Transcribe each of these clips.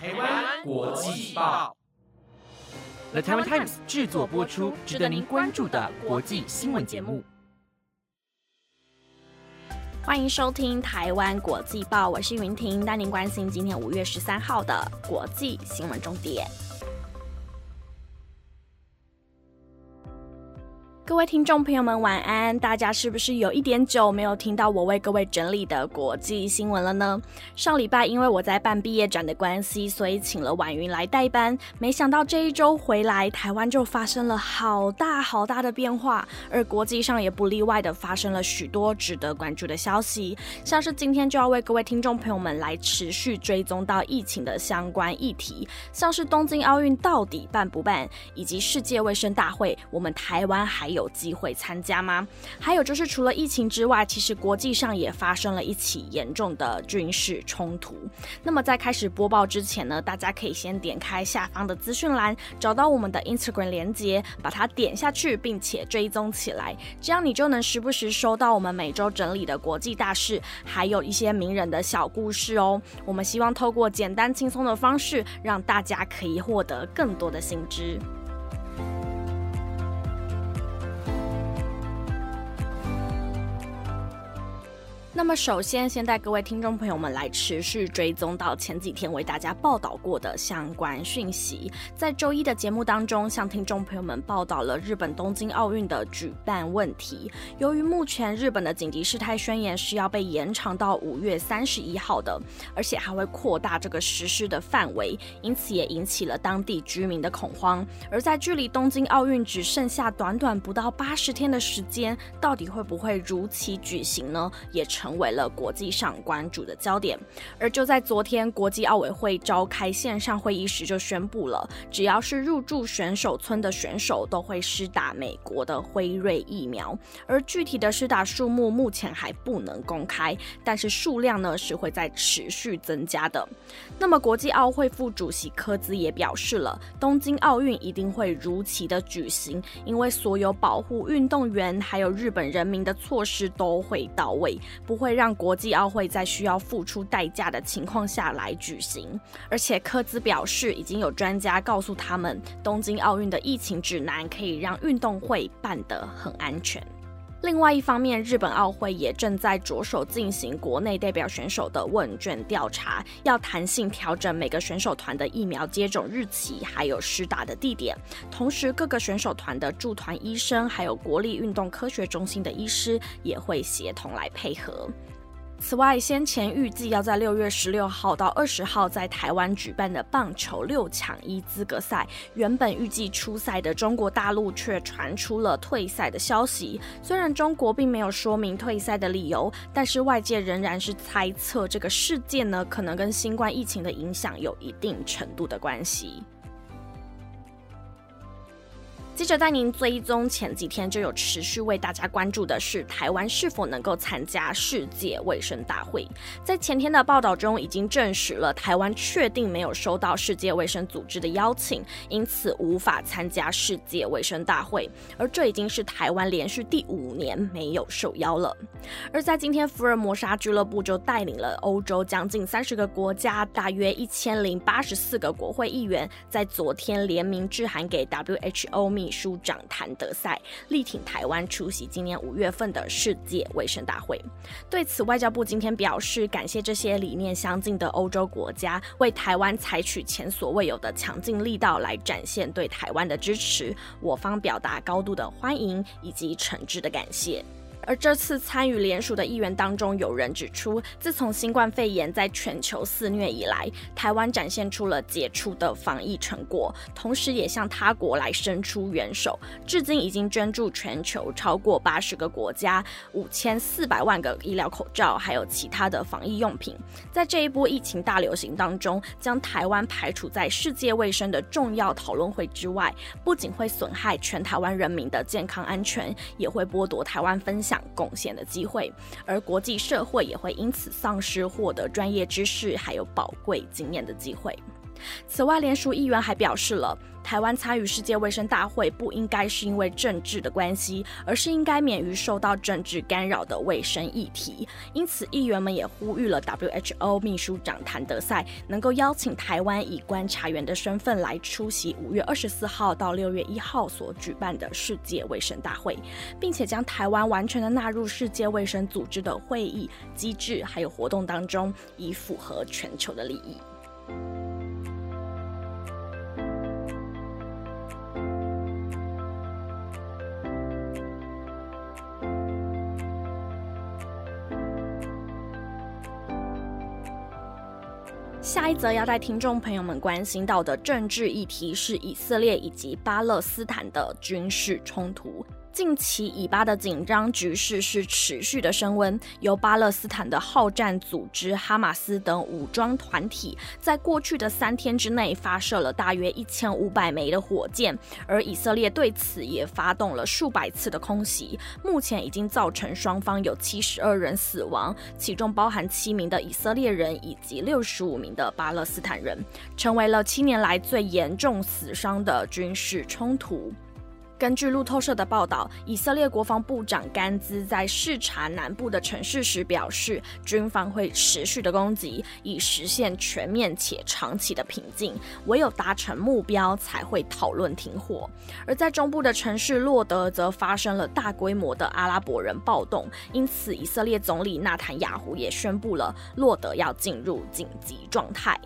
台湾国际报，The Taiwan Times 制作播出，值得您关注的国际新闻节目。欢迎收听台湾国际报，我是云婷，带您关心今天五月十三号的国际新闻重点。各位听众朋友们，晚安！大家是不是有一点久没有听到我为各位整理的国际新闻了呢？上礼拜因为我在办毕业展的关系，所以请了婉云来代班。没想到这一周回来，台湾就发生了好大好大的变化，而国际上也不例外的发生了许多值得关注的消息。像是今天就要为各位听众朋友们来持续追踪到疫情的相关议题，像是东京奥运到底办不办，以及世界卫生大会，我们台湾还有。有机会参加吗？还有就是，除了疫情之外，其实国际上也发生了一起严重的军事冲突。那么在开始播报之前呢，大家可以先点开下方的资讯栏，找到我们的 Instagram 连接，把它点下去，并且追踪起来，这样你就能时不时收到我们每周整理的国际大事，还有一些名人的小故事哦。我们希望透过简单轻松的方式，让大家可以获得更多的新知。那么，首先先带各位听众朋友们来持续追踪到前几天为大家报道过的相关讯息。在周一的节目当中，向听众朋友们报道了日本东京奥运的举办问题。由于目前日本的紧急事态宣言是要被延长到五月三十一号的，而且还会扩大这个实施的范围，因此也引起了当地居民的恐慌。而在距离东京奥运只剩下短短不到八十天的时间，到底会不会如期举行呢？也成。成为了国际上关注的焦点，而就在昨天，国际奥委会召开线上会议时就宣布了，只要是入住选手村的选手都会施打美国的辉瑞疫苗，而具体的施打数目目前还不能公开，但是数量呢是会在持续增加的。那么，国际奥会副主席科兹也表示了，东京奥运一定会如期的举行，因为所有保护运动员还有日本人民的措施都会到位。不会让国际奥会在需要付出代价的情况下来举行，而且科兹表示，已经有专家告诉他们，东京奥运的疫情指南可以让运动会办得很安全。另外一方面，日本奥会也正在着手进行国内代表选手的问卷调查，要弹性调整每个选手团的疫苗接种日期，还有施打的地点。同时，各个选手团的驻团医生，还有国立运动科学中心的医师也会协同来配合。此外，先前预计要在六月十六号到二十号在台湾举办的棒球六强一资格赛，原本预计出赛的中国大陆却传出了退赛的消息。虽然中国并没有说明退赛的理由，但是外界仍然是猜测这个事件呢，可能跟新冠疫情的影响有一定程度的关系。接着带您追踪前几天就有持续为大家关注的是台湾是否能够参加世界卫生大会。在前天的报道中已经证实了台湾确定没有收到世界卫生组织的邀请，因此无法参加世界卫生大会。而这已经是台湾连续第五年没有受邀了。而在今天，福尔摩沙俱乐部就带领了欧洲将近三十个国家，大约一千零八十四个国会议员，在昨天联名致函给 WHO 秘。书长谭德赛力挺台湾出席今年五月份的世界卫生大会。对此，外交部今天表示，感谢这些理念相近的欧洲国家为台湾采取前所未有的强劲力道来展现对台湾的支持，我方表达高度的欢迎以及诚挚的感谢。而这次参与联署的议员当中，有人指出，自从新冠肺炎在全球肆虐以来，台湾展现出了杰出的防疫成果，同时也向他国来伸出援手，至今已经捐助全球超过八十个国家五千四百万个医疗口罩，还有其他的防疫用品。在这一波疫情大流行当中，将台湾排除在世界卫生的重要讨论会之外，不仅会损害全台湾人民的健康安全，也会剥夺台湾分享。贡献的机会，而国际社会也会因此丧失获得专业知识还有宝贵经验的机会。此外，联署议员还表示了。台湾参与世界卫生大会不应该是因为政治的关系，而是应该免于受到政治干扰的卫生议题。因此，议员们也呼吁了 WHO 秘书长谭德赛能够邀请台湾以观察员的身份来出席五月二十四号到六月一号所举办的世界卫生大会，并且将台湾完全的纳入世界卫生组织的会议机制还有活动当中，以符合全球的利益。一则要带听众朋友们关心到的政治议题是以色列以及巴勒斯坦的军事冲突。近期以巴的紧张局势是持续的升温，由巴勒斯坦的好战组织哈马斯等武装团体在过去的三天之内发射了大约一千五百枚的火箭，而以色列对此也发动了数百次的空袭，目前已经造成双方有七十二人死亡，其中包含七名的以色列人以及六十五名的巴勒斯坦人，成为了七年来最严重死伤的军事冲突。根据路透社的报道，以色列国防部长甘兹在视察南部的城市时表示，军方会持续的攻击，以实现全面且长期的平静。唯有达成目标，才会讨论停火。而在中部的城市洛德，则发生了大规模的阿拉伯人暴动，因此以色列总理纳坦雅胡也宣布了洛德要进入紧急状态。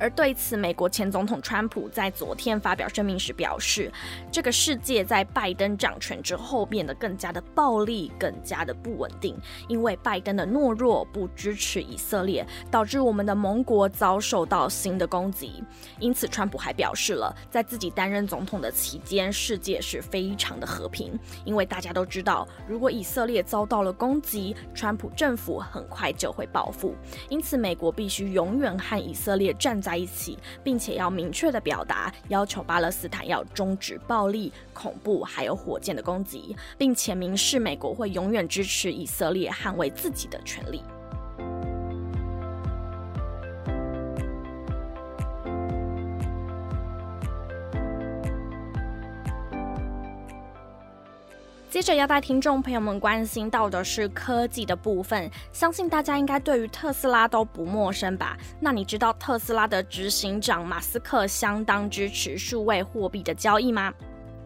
而对此，美国前总统川普在昨天发表声明时表示，这个世界在拜登掌权之后变得更加的暴力，更加的不稳定，因为拜登的懦弱不支持以色列，导致我们的盟国遭受到新的攻击。因此，川普还表示了，在自己担任总统的期间，世界是非常的和平，因为大家都知道，如果以色列遭到了攻击，川普政府很快就会报复。因此，美国必须永远和以色列站在。在一起，并且要明确的表达，要求巴勒斯坦要终止暴力、恐怖还有火箭的攻击，并且明示美国会永远支持以色列捍卫自己的权利。接着要带听众朋友们关心到的是科技的部分，相信大家应该对于特斯拉都不陌生吧？那你知道特斯拉的执行长马斯克相当支持数位货币的交易吗？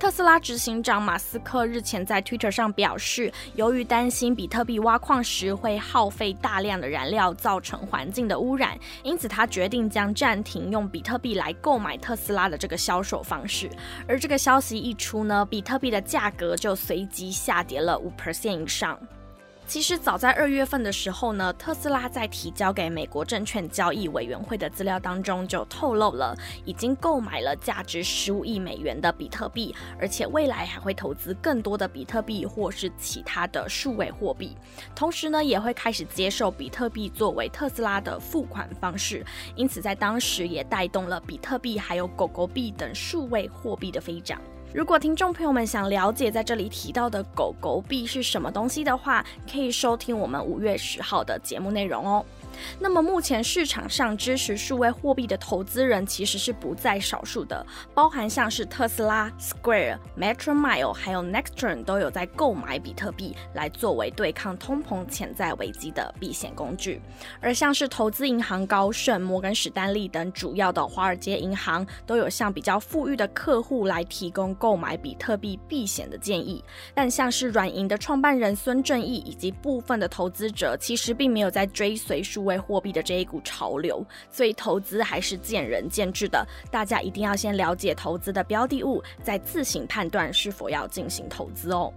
特斯拉执行长马斯克日前在 Twitter 上表示，由于担心比特币挖矿时会耗费大量的燃料，造成环境的污染，因此他决定将暂停用比特币来购买特斯拉的这个销售方式。而这个消息一出呢，比特币的价格就随即下跌了五 percent 以上。其实早在二月份的时候呢，特斯拉在提交给美国证券交易委员会的资料当中就透露了，已经购买了价值十五亿美元的比特币，而且未来还会投资更多的比特币或是其他的数位货币，同时呢，也会开始接受比特币作为特斯拉的付款方式，因此在当时也带动了比特币还有狗狗币等数位货币的飞涨。如果听众朋友们想了解在这里提到的狗狗币是什么东西的话，可以收听我们五月十号的节目内容哦。那么目前市场上支持数位货币的投资人其实是不在少数的，包含像是特斯拉、Square、Metromile 还有 Nextern 都有在购买比特币来作为对抗通膨潜在危机的避险工具。而像是投资银行高盛、摩根史丹利等主要的华尔街银行都有向比较富裕的客户来提供购买比特币避险的建议。但像是软银的创办人孙正义以及部分的投资者其实并没有在追随数。为货币的这一股潮流，所以投资还是见仁见智的。大家一定要先了解投资的标的物，再自行判断是否要进行投资哦。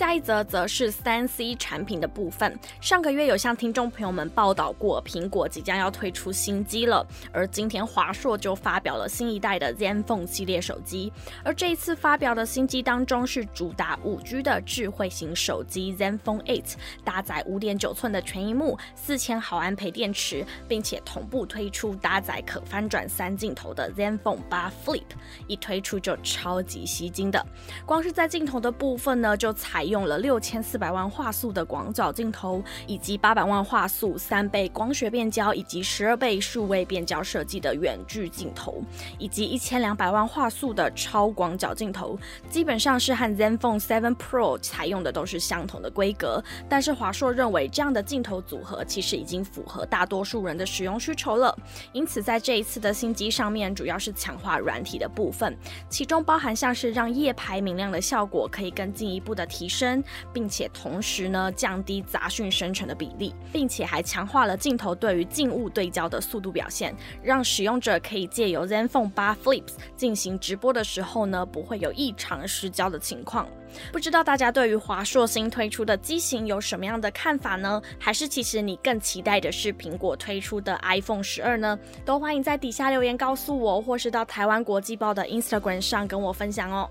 下一则则是三 C 产品的部分。上个月有向听众朋友们报道过，苹果即将要推出新机了。而今天华硕就发表了新一代的 ZenFone 系列手机。而这一次发表的新机当中，是主打五 G 的智慧型手机 ZenFone 8，搭载五点九寸的全荧幕、四千毫安培电池，并且同步推出搭载可翻转三镜头的 ZenFone 8 Flip，一推出就超级吸睛的。光是在镜头的部分呢，就采用了六千四百万画素的广角镜头，以及八百万画素、三倍光学变焦以及十二倍数位变焦设计的远距镜头，以及一千两百万画素的超广角镜头，基本上是和 ZenFone 7 Pro 采用的都是相同的规格。但是华硕认为这样的镜头组合其实已经符合大多数人的使用需求了，因此在这一次的新机上面，主要是强化软体的部分，其中包含像是让夜拍明亮的效果可以更进一步的提升升，并且同时呢降低杂讯生成的比例，并且还强化了镜头对于静物对焦的速度表现，让使用者可以借由 ZenFone 8 Flips 进行直播的时候呢，不会有异常失焦的情况。不知道大家对于华硕新推出的机型有什么样的看法呢？还是其实你更期待的是苹果推出的 iPhone 十二呢？都欢迎在底下留言告诉我，或是到台湾国际报的 Instagram 上跟我分享哦。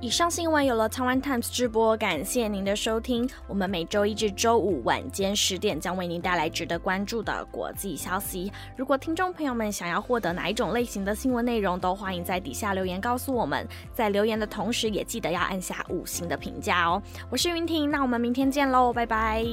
以上新闻有了台湾 Times 直播，感谢您的收听。我们每周一至周五晚间十点将为您带来值得关注的国际消息。如果听众朋友们想要获得哪一种类型的新闻内容，都欢迎在底下留言告诉我们。在留言的同时，也记得要按下五星的评价哦。我是云婷，那我们明天见喽，拜拜。